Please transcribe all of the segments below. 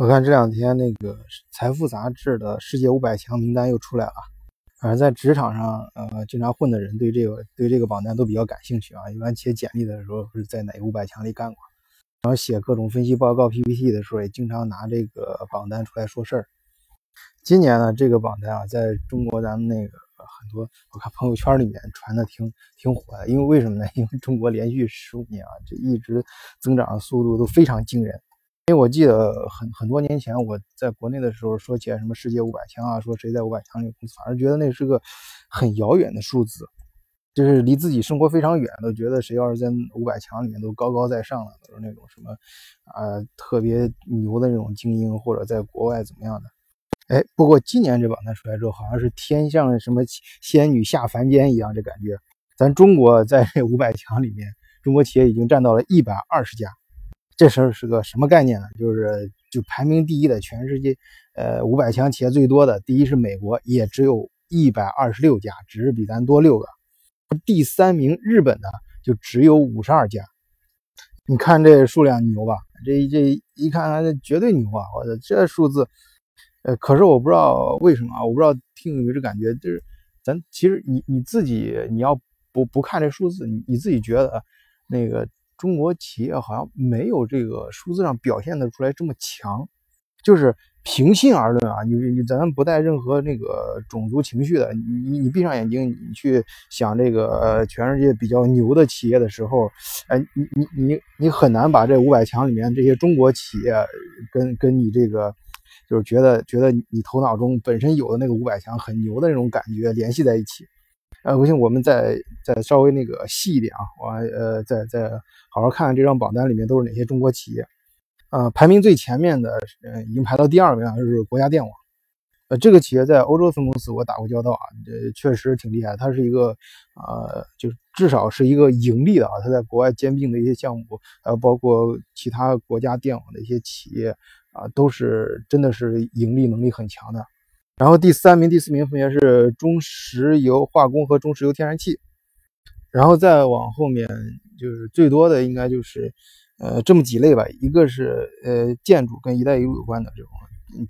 我看这两天那个《财富》杂志的世界五百强名单又出来了，反正在职场上，呃，经常混的人对这个对这个榜单都比较感兴趣啊。一般写简历的时候是在哪个五百强里干过，然后写各种分析报告 PPT 的时候，也经常拿这个榜单出来说事儿。今年呢，这个榜单啊，在中国咱们那个很多，我看朋友圈里面传的挺挺火的，因为为什么呢？因为中国连续十五年啊，这一直增长的速度都非常惊人。因为我记得很很多年前我在国内的时候说起来什么世界五百强啊，说谁在五百强里公司，反而觉得那是个很遥远的数字，就是离自己生活非常远，都觉得谁要是在五百强里面都高高在上了，都是那种什么啊特别牛的那种精英，或者在国外怎么样的。哎，不过今年这榜单出来之后，好像是天上什么仙女下凡间一样，这感觉，咱中国在 五百强里面，中国企业已经占到了一百二十家。这事儿是个什么概念呢？就是就排名第一的全世界，呃，五百强企业最多的第一是美国，也只有一百二十六家，只是比咱多六个。第三名日本呢，就只有五十二家。你看这数量牛吧？这这一看，这绝对牛啊！我的这数字，呃，可是我不知道为什么啊，我不知道听有没有这感觉，就是咱其实你你自己你要不不看这数字，你你自己觉得那个。中国企业好像没有这个数字上表现的出来这么强，就是平心而论啊，你你咱们不带任何那个种族情绪的，你你你闭上眼睛，你去想这个全世界比较牛的企业的时候，哎，你你你你很难把这五百强里面这些中国企业跟跟你这个就是觉得觉得你头脑中本身有的那个五百强很牛的那种感觉联系在一起。呃，不行，我们再再稍微那个细一点啊，我呃再再好好看看这张榜单里面都是哪些中国企业。呃，排名最前面的，呃，已经排到第二名了，就是国家电网。呃，这个企业在欧洲分公司我打过交道啊，这确实挺厉害。它是一个，呃，就至少是一个盈利的啊。它在国外兼并的一些项目，还有包括其他国家电网的一些企业啊，都是真的是盈利能力很强的。然后第三名、第四名分别是中石油化工和中石油天然气，然后再往后面就是最多的应该就是呃这么几类吧，一个是呃建筑跟“一带一路”有关的这种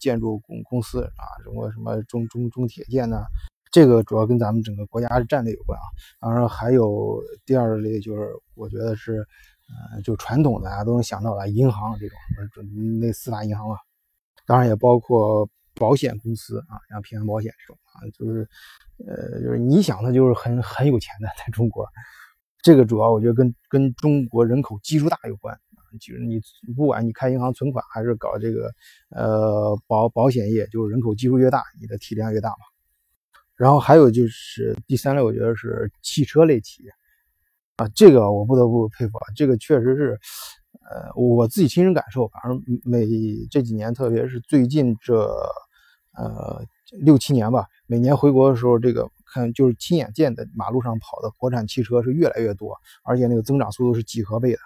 建筑公公司啊，中国什么中中中铁建呐，这个主要跟咱们整个国家战略有关啊。当然还有第二类就是我觉得是呃就传统的大家都能想到的银行这种，那四大银行啊，当然也包括。保险公司啊，像平安保险这种啊，就是，呃，就是你想的，就是很很有钱的，在中国，这个主要我觉得跟跟中国人口基数大有关啊，就是你不管你开银行存款还是搞这个呃保保险业，就是人口基数越大，你的体量越大嘛。然后还有就是第三类，我觉得是汽车类企业啊，这个我不得不佩服啊，这个确实是。呃，我自己亲身感受，反正每这几年，特别是最近这呃六七年吧，每年回国的时候，这个看就是亲眼见的马路上跑的国产汽车是越来越多，而且那个增长速度是几何倍的。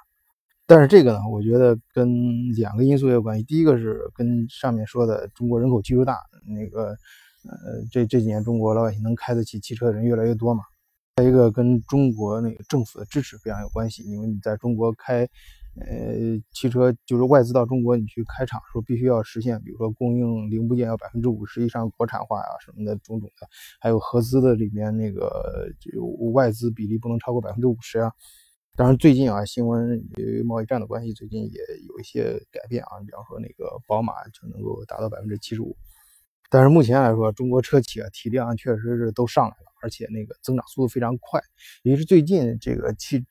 但是这个呢，我觉得跟两个因素有关系，第一个是跟上面说的中国人口基数大，那个呃这这几年中国老百姓能开得起汽车的人越来越多嘛。再一个跟中国那个政府的支持非常有关系，因为你在中国开。呃，汽车就是外资到中国，你去开厂的时候，必须要实现，比如说供应零部件要百分之五十以上国产化呀，什么的种种的，还有合资的里面那个就外资比例不能超过百分之五十啊。当然，最近啊，新闻由于贸易战的关系，最近也有一些改变啊，比方说那个宝马就能够达到百分之七十五。但是目前来说，中国车企啊体量确实是都上来了，而且那个增长速度非常快，也是最近这个汽。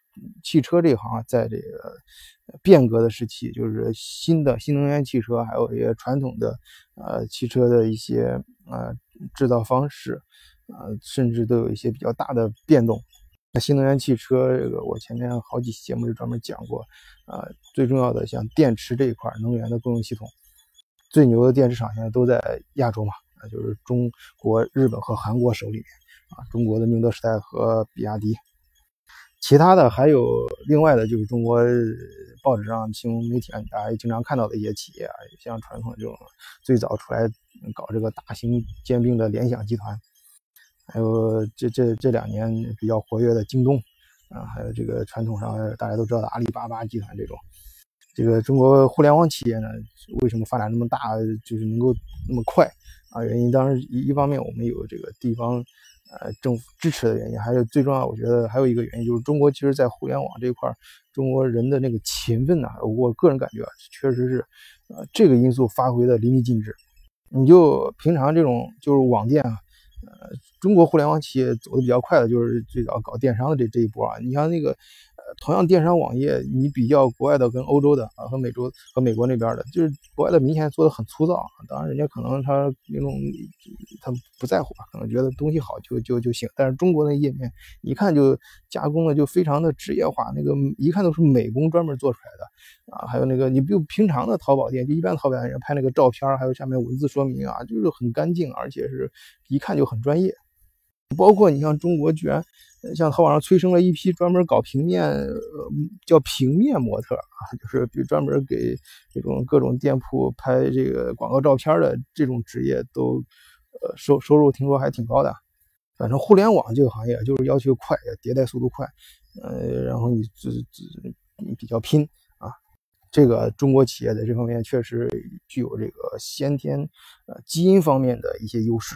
汽车这行，在这个变革的时期，就是新的新能源汽车，还有一些传统的呃汽车的一些呃制造方式，呃，甚至都有一些比较大的变动。那新能源汽车这个，我前面好几期节目就专门讲过，啊，最重要的像电池这一块，能源的供应系统，最牛的电池厂现在都在亚洲嘛，那就是中国、日本和韩国手里面啊，中国的宁德时代和比亚迪。其他的还有另外的，就是中国报纸上、新闻媒体上大家经常看到的一些企业啊，像传统这种最早出来搞这个大型兼并的联想集团，还有这这这两年比较活跃的京东啊，还有这个传统上大家都知道的阿里巴巴集团这种，这个中国互联网企业呢，为什么发展那么大，就是能够那么快啊？原因当然一一方面我们有这个地方呃政府支持的原因，还有最重要，我觉得还有一个原因就是中国其实在互联网这一块，中国人的那个勤奋呐，我个人感觉啊，确实是呃这个因素发挥的淋漓尽致。你就平常这种就是网店啊，呃，中国互联网企业走的比较快的就是最早搞电商的这这一波啊。你像那个，同样电商网页，你比较国外的跟欧洲的啊，和美洲和美国那边的，就是国外的明显做的很粗糙。当然，人家可能他那种他不在乎吧，可能觉得东西好就就就行。但是中国那页面一看就加工的就非常的职业化，那个一看都是美工专门做出来的。啊，还有那个，你比如平常的淘宝店，就一般淘宝店人拍那个照片，还有下面文字说明啊，就是很干净，而且是一看就很专业。包括你像中国，居然像淘宝上催生了一批专门搞平面，呃，叫平面模特啊，就是比如专门给这种各种店铺拍这个广告照片的这种职业，都呃收收入听说还挺高的。反正互联网这个行业就是要求快，迭代速度快，呃，然后你这这比较拼啊。这个中国企业在这方面确实具有这个先天呃基因方面的一些优势，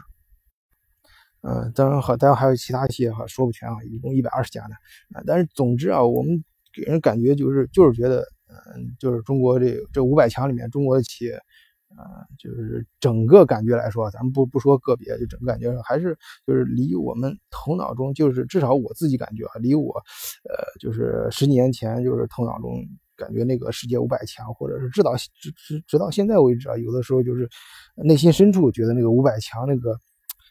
嗯，当然和当然还有其他企业哈说不全啊，一共一百二十家呢啊，但是总之啊，我们给人感觉就是就是觉得，嗯，就是中国这这五百强里面中国的企业，啊，就是整个感觉来说，咱们不不说个别，就整个感觉还是就是离我们头脑中就是至少我自己感觉啊，离我，呃，就是十几年前就是头脑中。感觉那个世界五百强，或者是直到直直直到现在为止啊，有的时候就是内心深处觉得那个五百强那个，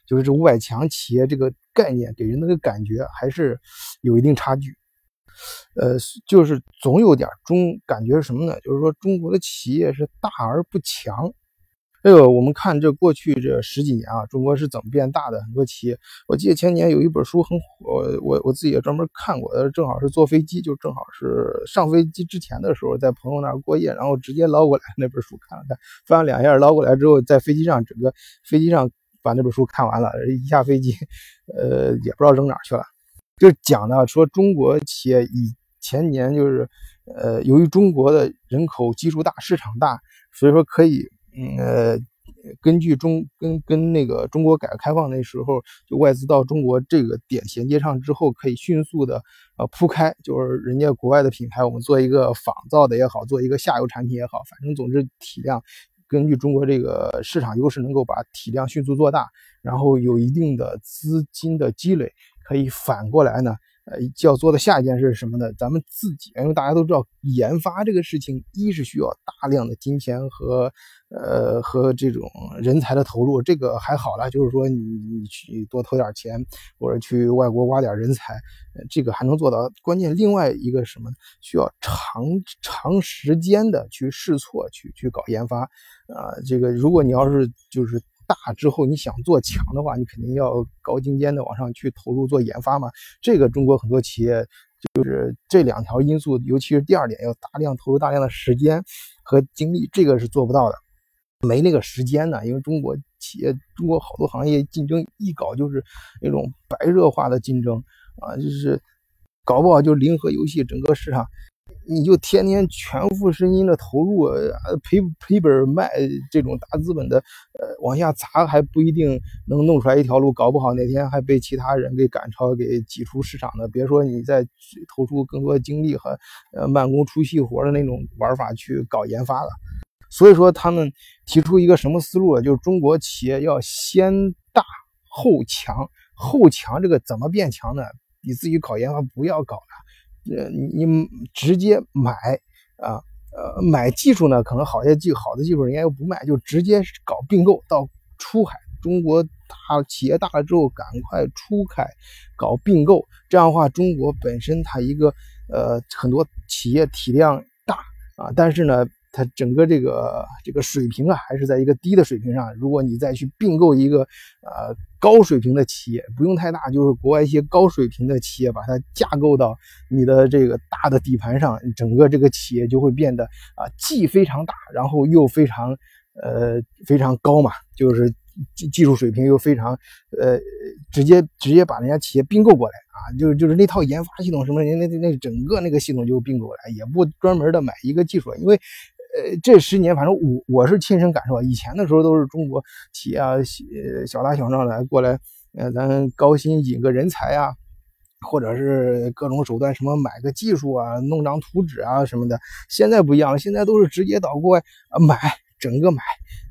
就是这五百强企业这个概念给人那个感觉还是有一定差距。呃，就是总有点中感觉是什么呢？就是说中国的企业是大而不强。这个我们看这过去这十几年啊，中国是怎么变大的？很多企业，我记得前年有一本书很火，我我自己也专门看过，正好是坐飞机，就正好是上飞机之前的时候，在朋友那儿过夜，然后直接捞过来那本书看了看，翻了两页，捞过来之后，在飞机上整个飞机上把那本书看完了，一下飞机，呃，也不知道扔哪去了。就讲的说中国企业以前年就是，呃，由于中国的人口基数大，市场大，所以说可以。嗯呃，根据中跟跟那个中国改革开放那时候，就外资到中国这个点衔接上之后，可以迅速的呃铺开，就是人家国外的品牌，我们做一个仿造的也好，做一个下游产品也好，反正总之体量，根据中国这个市场优势，能够把体量迅速做大，然后有一定的资金的积累，可以反过来呢。呃，要做的下一件事是什么呢？咱们自己，因为大家都知道，研发这个事情，一是需要大量的金钱和，呃，和这种人才的投入，这个还好了，就是说你你去多投点钱，或者去外国挖点人才，这个还能做到。关键另外一个什么，需要长长时间的去试错，去去搞研发，啊，这个如果你要是就是。大之后，你想做强的话，你肯定要高精尖的往上去投入做研发嘛。这个中国很多企业就是这两条因素，尤其是第二点，要大量投入大量的时间和精力，这个是做不到的，没那个时间呢。因为中国企业，中国好多行业竞争一搞就是那种白热化的竞争啊，就是搞不好就零和游戏，整个市场。你就天天全副身心的投入，赔赔本卖这种大资本的，呃，往下砸还不一定能弄出来一条路，搞不好哪天还被其他人给赶超，给挤出市场的。别说你再投出更多精力和呃慢工出细活的那种玩法去搞研发了。所以说他们提出一个什么思路就是中国企业要先大后强，后强这个怎么变强呢？你自己搞研发不要搞了。呃，你直接买啊，呃，买技术呢，可能好些技好的技术人家又不卖，就直接搞并购到出海。中国大企业大了之后，赶快出海搞并购，这样的话，中国本身它一个呃很多企业体量大啊，但是呢。它整个这个这个水平啊，还是在一个低的水平上。如果你再去并购一个呃高水平的企业，不用太大，就是国外一些高水平的企业，把它架构到你的这个大的底盘上，整个这个企业就会变得啊既非常大，然后又非常呃非常高嘛，就是技技术水平又非常呃直接直接把人家企业并购过来啊，就是就是那套研发系统什么，那那那整个那个系统就并购来，也不专门的买一个技术，因为呃这十年反正我我是亲身感受，以前的时候都是中国企业啊小打小闹来过来，呃咱高薪引个人才啊。或者是各种手段，什么买个技术啊，弄张图纸啊什么的。现在不一样了，现在都是直接到国外买，整个买，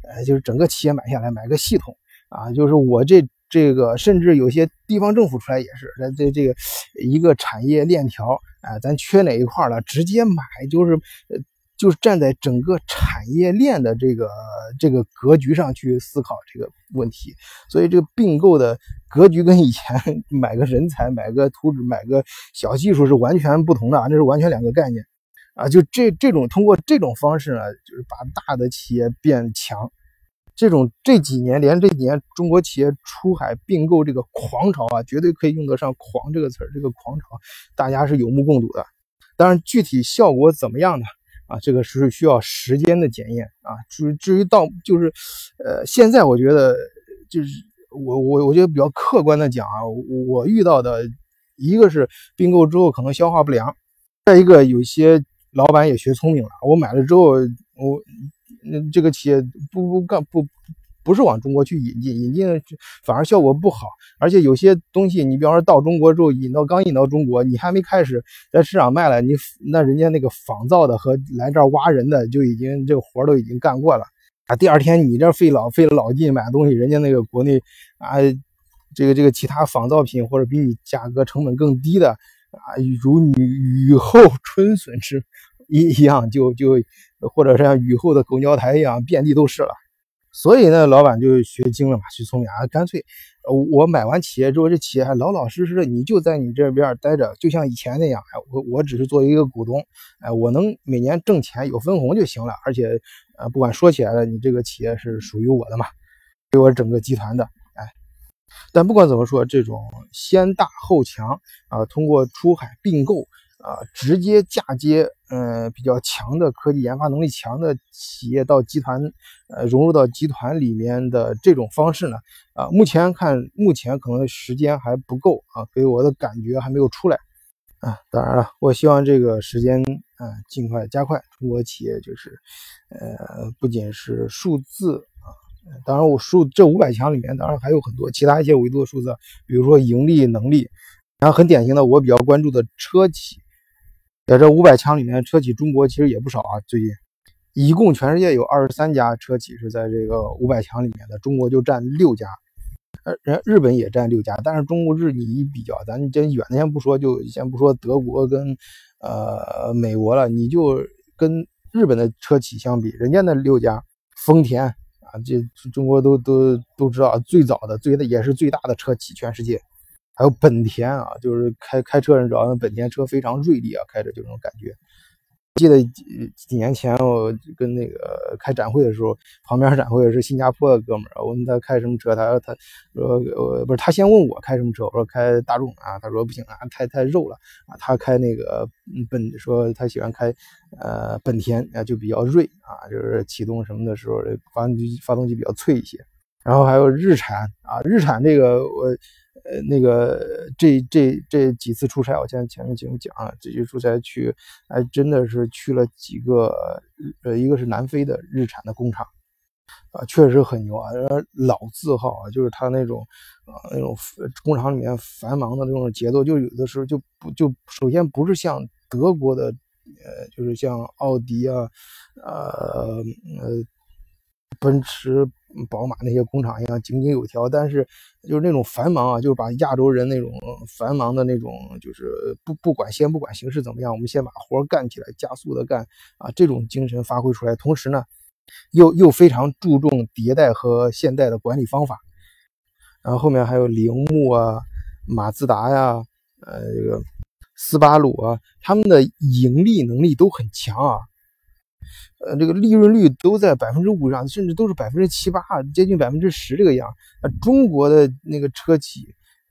呃，就是整个企业买下来，买个系统啊。就是我这这个，甚至有些地方政府出来也是，在这这个一个产业链条，啊，咱缺哪一块了，直接买，就是。就是站在整个产业链的这个这个格局上去思考这个问题，所以这个并购的格局跟以前 买个人才、买个图纸、买个小技术是完全不同的，那是完全两个概念啊！就这这种通过这种方式呢，就是把大的企业变强，这种这几年连这几年中国企业出海并购这个狂潮啊，绝对可以用得上“狂”这个词儿，这个狂潮大家是有目共睹的。当然，具体效果怎么样呢？啊，这个是需要时间的检验啊。至至于到就是，呃，现在我觉得就是我我我觉得比较客观的讲啊，我遇到的一个是并购之后可能消化不良，再一个有些老板也学聪明了，我买了之后我那这个企业不不干不。不是往中国去引进，引进反而效果不好，而且有些东西，你比方说到中国之后引到刚引到中国，你还没开始在市场卖了，你那人家那个仿造的和来这儿挖人的就已经这个活都已经干过了啊。第二天你这费老费老劲买东西，人家那个国内啊，这个这个其他仿造品或者比你价格成本更低的啊，如雨雨后春笋是一一样，就就或者像雨后的狗尿苔一样，遍地都是了。所以呢，老板就学精了嘛，学聪明啊，干脆，我买完企业之后，这企业还老老实实的，你就在你这边待着，就像以前那样，哎，我我只是做一个股东，哎，我能每年挣钱有分红就行了，而且，呃，不管说起来了，你这个企业是属于我的嘛，给我整个集团的，哎，但不管怎么说，这种先大后强啊，通过出海并购。啊，直接嫁接，呃，比较强的科技研发能力强的企业到集团，呃，融入到集团里面的这种方式呢，啊，目前看，目前可能时间还不够啊，给我的感觉还没有出来，啊，当然了，我希望这个时间，啊，尽快加快。中国企业就是，呃，不仅是数字啊，当然我数这五百强里面，当然还有很多其他一些维度的数字，比如说盈利能力，然后很典型的，我比较关注的车企。在这五百强里面，车企中国其实也不少啊。最近，一共全世界有二十三家车企是在这个五百强里面的，中国就占六家，呃，人日本也占六家。但是中国日你一比较，咱这远的先不说，就先不说德国跟呃美国了，你就跟日本的车企相比，人家那六家，丰田啊，这中国都都都知道，最早的最的也是最大的车企，全世界。还有本田啊，就是开开车人知道，本田车非常锐利啊，开着就这种感觉。记得几几年前我跟那个开展会的时候，旁边展会是新加坡的哥们儿，我问他开什么车，他说他说呃不是他先问我开什么车，我说开大众啊，他说不行啊，太太肉了啊，他开那个本说他喜欢开呃本田啊，就比较锐啊，就是启动什么的时候发动机发动机比较脆一些。然后还有日产啊，日产这个我。呃，那个这这这几次出差，我现在前面节目讲了，这些出差去，还真的是去了几个，呃，一个是南非的日产的工厂，啊，确实很牛啊，老字号啊，就是他那种，啊，那种工厂里面繁忙的那种节奏，就有的时候就不就首先不是像德国的，呃，就是像奥迪啊，呃呃，奔驰。宝马那些工厂一样井井有条，但是就是那种繁忙啊，就是把亚洲人那种繁忙的那种，就是不不管先不管形势怎么样，我们先把活干起来，加速的干啊，这种精神发挥出来。同时呢，又又非常注重迭代和现代的管理方法。然后后面还有铃木啊、马自达呀、呃这个斯巴鲁啊，他们的盈利能力都很强啊。呃，这个利润率都在百分之五上，甚至都是百分之七八，接近百分之十这个样。呃，中国的那个车企，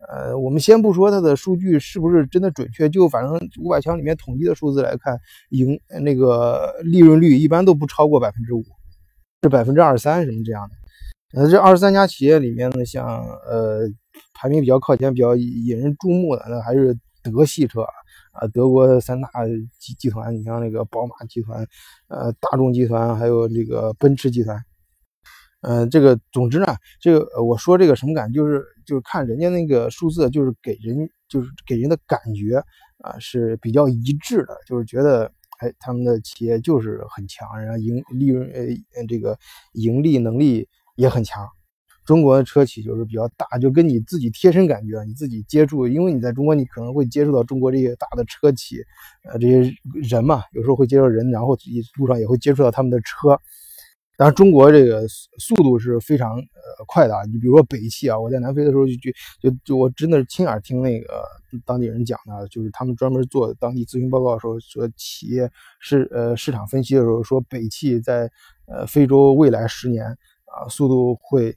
呃，我们先不说它的数据是不是真的准确，就反正五百强里面统计的数字来看，盈那个利润率一般都不超过百分之五，是百分之二三什么这样的。呃，这二十三家企业里面呢，像呃排名比较靠前、比较引人注目的，那还是德系车啊，啊德国三大集集团，你像那个宝马集团、呃大众集团，还有这个奔驰集团。呃，这个总之呢，这个我说这个什么感，就是就是看人家那个数字，就是给人就是给人的感觉啊是比较一致的，就是觉得哎他们的企业就是很强，然后盈利润呃这个盈利能力也很强。中国的车企就是比较大，就跟你自己贴身感觉，你自己接触，因为你在中国，你可能会接触到中国这些大的车企，呃这些人嘛，有时候会接触人，然后路上也会接触到他们的车。当然，中国这个速度是非常呃快的啊！你比如说北汽啊，我在南非的时候就就就就我真的是亲耳听那个当地人讲的，就是他们专门做当地咨询报告的时候说，企业市呃市场分析的时候说，北汽在呃非洲未来十年啊速度会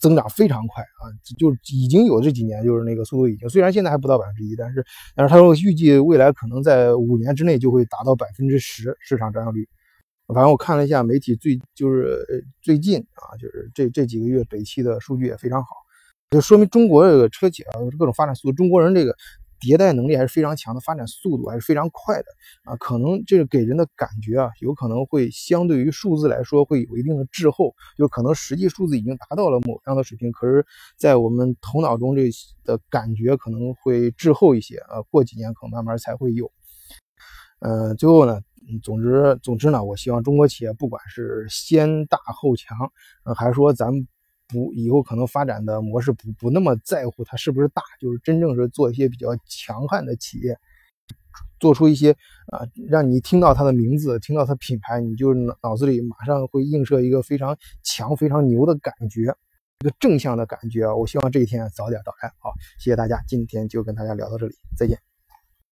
增长非常快啊，就已经有这几年就是那个速度已经虽然现在还不到百分之一，但是但是他说预计未来可能在五年之内就会达到百分之十市场占有率。反正我看了一下媒体最就是最近啊，就是这这几个月北汽的数据也非常好，就说明中国这个车企啊各种发展速度，中国人这个迭代能力还是非常强的，发展速度还是非常快的啊。可能这个给人的感觉啊，有可能会相对于数字来说会有一定的滞后，就可能实际数字已经达到了某样的水平，可是，在我们头脑中这的感觉可能会滞后一些啊，过几年可能慢慢才会有。呃，最后呢。总之，总之呢，我希望中国企业不管是先大后强，呃，还是说咱们不以后可能发展的模式不不那么在乎它是不是大，就是真正是做一些比较强悍的企业，做出一些啊，让你听到它的名字，听到它品牌，你就脑子里马上会映射一个非常强、非常牛的感觉，一个正向的感觉啊！我希望这一天早点到来。好，谢谢大家，今天就跟大家聊到这里，再见。